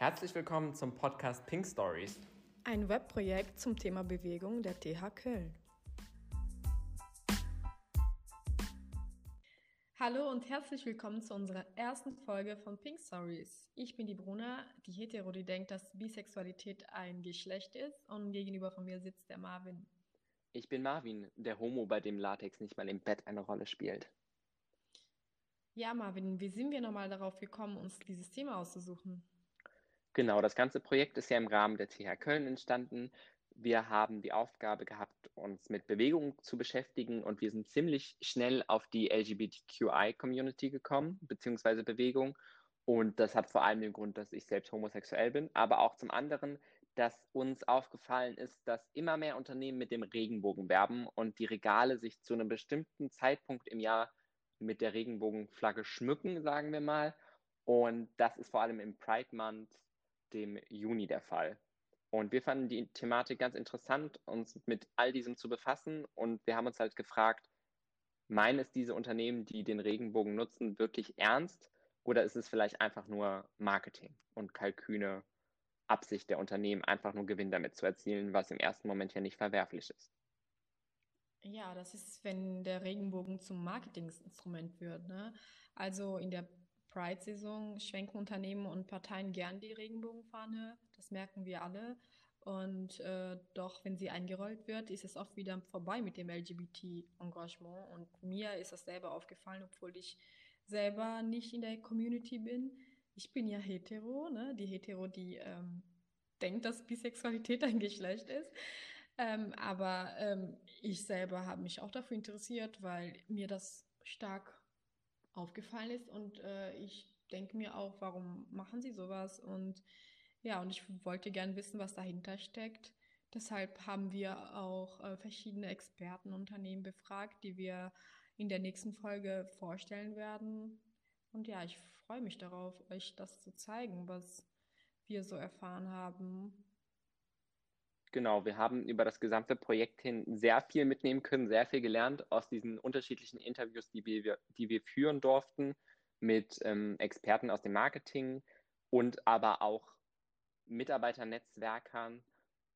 Herzlich willkommen zum Podcast Pink Stories. Ein Webprojekt zum Thema Bewegung der TH Köln. Hallo und herzlich willkommen zu unserer ersten Folge von Pink Stories. Ich bin die Bruna, die Hetero, die denkt, dass Bisexualität ein Geschlecht ist und gegenüber von mir sitzt der Marvin. Ich bin Marvin, der Homo, bei dem Latex nicht mal im Bett eine Rolle spielt. Ja, Marvin, wie sind wir nochmal darauf gekommen, uns dieses Thema auszusuchen? Genau, das ganze Projekt ist ja im Rahmen der TH Köln entstanden. Wir haben die Aufgabe gehabt, uns mit Bewegung zu beschäftigen und wir sind ziemlich schnell auf die LGBTQI-Community gekommen, beziehungsweise Bewegung. Und das hat vor allem den Grund, dass ich selbst homosexuell bin, aber auch zum anderen, dass uns aufgefallen ist, dass immer mehr Unternehmen mit dem Regenbogen werben und die Regale sich zu einem bestimmten Zeitpunkt im Jahr mit der Regenbogenflagge schmücken, sagen wir mal. Und das ist vor allem im Pride Month dem Juni der Fall. Und wir fanden die Thematik ganz interessant, uns mit all diesem zu befassen. Und wir haben uns halt gefragt, meinen es diese Unternehmen, die den Regenbogen nutzen, wirklich ernst? Oder ist es vielleicht einfach nur Marketing und Kalküne, Absicht der Unternehmen, einfach nur Gewinn damit zu erzielen, was im ersten Moment ja nicht verwerflich ist? Ja, das ist, wenn der Regenbogen zum Marketinginstrument wird. Ne? Also in der Pride-Saison schwenken Unternehmen und Parteien gern die Regenbogenfahne. Das merken wir alle. Und äh, doch, wenn sie eingerollt wird, ist es oft wieder vorbei mit dem LGBT-Engagement. Und mir ist das selber aufgefallen, obwohl ich selber nicht in der Community bin. Ich bin ja hetero, ne? die hetero, die ähm, denkt, dass Bisexualität ein Geschlecht ist. Ähm, aber ähm, ich selber habe mich auch dafür interessiert, weil mir das stark aufgefallen ist. Und äh, ich denke mir auch, warum machen sie sowas? Und ja, und ich wollte gern wissen, was dahinter steckt. Deshalb haben wir auch äh, verschiedene Expertenunternehmen befragt, die wir in der nächsten Folge vorstellen werden. Und ja, ich freue mich darauf, euch das zu zeigen, was wir so erfahren haben. Genau, wir haben über das gesamte Projekt hin sehr viel mitnehmen können, sehr viel gelernt aus diesen unterschiedlichen Interviews, die wir, die wir führen durften mit ähm, Experten aus dem Marketing und aber auch Mitarbeiternetzwerkern,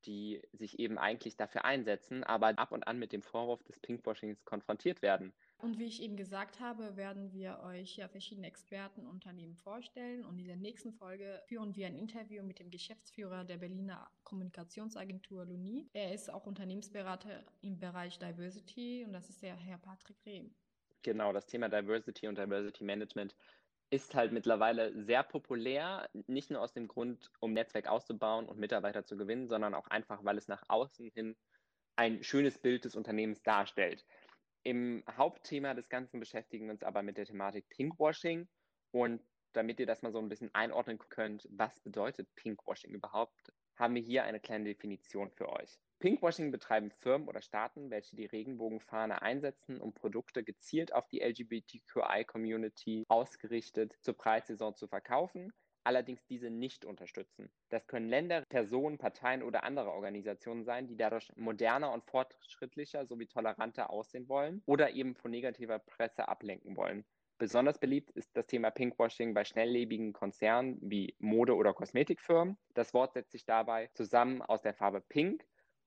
die sich eben eigentlich dafür einsetzen, aber ab und an mit dem Vorwurf des Pinkwashings konfrontiert werden. Und wie ich eben gesagt habe, werden wir euch ja verschiedene Experten, Unternehmen vorstellen. Und in der nächsten Folge führen wir ein Interview mit dem Geschäftsführer der Berliner Kommunikationsagentur Luni. Er ist auch Unternehmensberater im Bereich Diversity und das ist der Herr Patrick Rehm. Genau, das Thema Diversity und Diversity Management ist halt mittlerweile sehr populär, nicht nur aus dem Grund, um Netzwerk auszubauen und Mitarbeiter zu gewinnen, sondern auch einfach, weil es nach außen hin ein schönes Bild des Unternehmens darstellt. Im Hauptthema des Ganzen beschäftigen wir uns aber mit der Thematik Pinkwashing. Und damit ihr das mal so ein bisschen einordnen könnt, was bedeutet Pinkwashing überhaupt, haben wir hier eine kleine Definition für euch. Pinkwashing betreiben Firmen oder Staaten, welche die Regenbogenfahne einsetzen, um Produkte gezielt auf die LGBTQI-Community ausgerichtet zur Preissaison zu verkaufen, allerdings diese nicht unterstützen. Das können Länder, Personen, Parteien oder andere Organisationen sein, die dadurch moderner und fortschrittlicher sowie toleranter aussehen wollen oder eben von negativer Presse ablenken wollen. Besonders beliebt ist das Thema Pinkwashing bei schnelllebigen Konzernen wie Mode- oder Kosmetikfirmen. Das Wort setzt sich dabei zusammen aus der Farbe Pink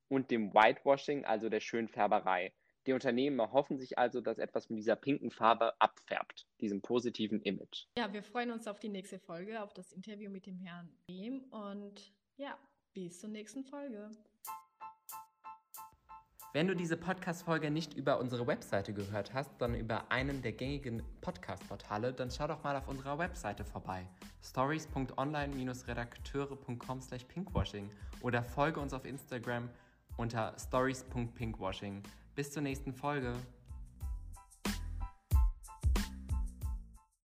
und dem Whitewashing, also der Schönfärberei. Die Unternehmen erhoffen sich also, dass etwas mit dieser pinken Farbe abfärbt, diesem positiven Image. Ja, wir freuen uns auf die nächste Folge, auf das Interview mit dem Herrn Behm und ja, bis zur nächsten Folge. Wenn du diese Podcast-Folge nicht über unsere Webseite gehört hast, sondern über einen der gängigen Podcast-Portale, dann schau doch mal auf unserer Webseite vorbei. stories.online-redakteure.com slash pinkwashing oder folge uns auf Instagram unter stories.pinkwashing. Bis zur nächsten Folge.